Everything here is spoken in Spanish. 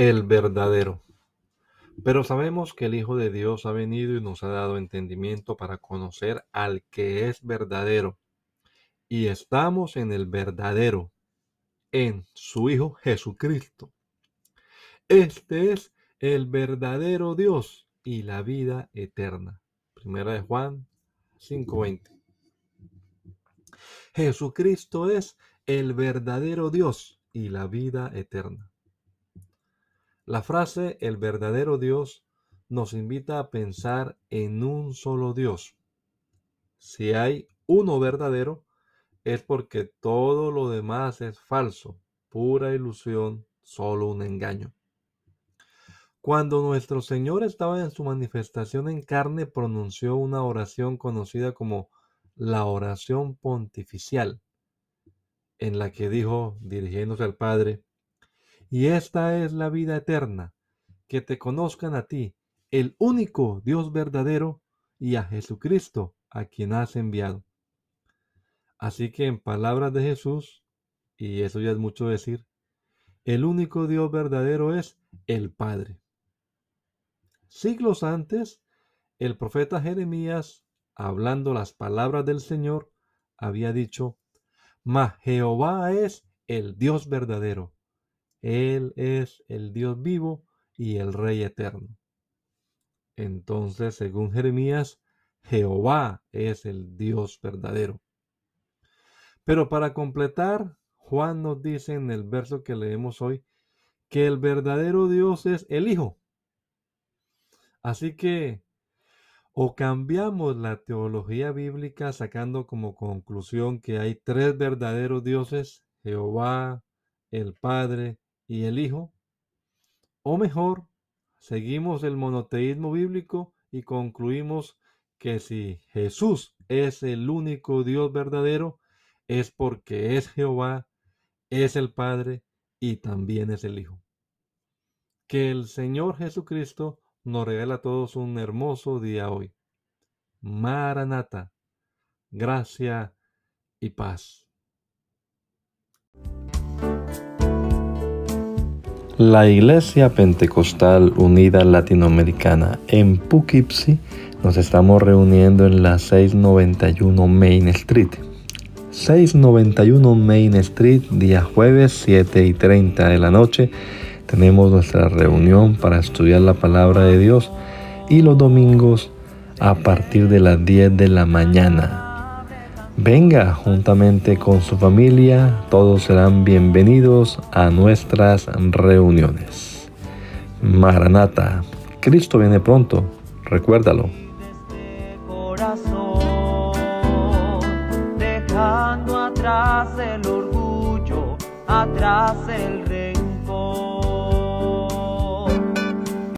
El verdadero. Pero sabemos que el Hijo de Dios ha venido y nos ha dado entendimiento para conocer al que es verdadero. Y estamos en el verdadero, en su Hijo Jesucristo. Este es el verdadero Dios y la vida eterna. Primera de Juan 5:20. Jesucristo es el verdadero Dios y la vida eterna. La frase el verdadero Dios nos invita a pensar en un solo Dios. Si hay uno verdadero, es porque todo lo demás es falso, pura ilusión, solo un engaño. Cuando nuestro Señor estaba en su manifestación en carne, pronunció una oración conocida como la oración pontificial, en la que dijo, dirigiéndose al Padre, y esta es la vida eterna, que te conozcan a ti, el único Dios verdadero, y a Jesucristo, a quien has enviado. Así que en palabras de Jesús, y eso ya es mucho decir, el único Dios verdadero es el Padre. Siglos antes, el profeta Jeremías, hablando las palabras del Señor, había dicho, Mas Jehová es el Dios verdadero, él es el Dios vivo y el Rey eterno. Entonces, según Jeremías, Jehová es el Dios verdadero. Pero para completar, Juan nos dice en el verso que leemos hoy que el verdadero Dios es el Hijo. Así que o cambiamos la teología bíblica sacando como conclusión que hay tres verdaderos dioses, Jehová, el Padre y el Hijo, o mejor, seguimos el monoteísmo bíblico y concluimos que si Jesús es el único Dios verdadero, es porque es Jehová, es el Padre y también es el Hijo. Que el Señor Jesucristo nos regala a todos un hermoso día hoy. Maranata, gracia y paz. La Iglesia Pentecostal Unida Latinoamericana en Poughkeepsie nos estamos reuniendo en la 691 Main Street. 691 Main Street, día jueves 7 y 30 de la noche. Tenemos nuestra reunión para estudiar la palabra de Dios y los domingos a partir de las 10 de la mañana. Venga juntamente con su familia, todos serán bienvenidos a nuestras reuniones. Maranata, Cristo viene pronto, recuérdalo. Dejando atrás el orgullo, atrás el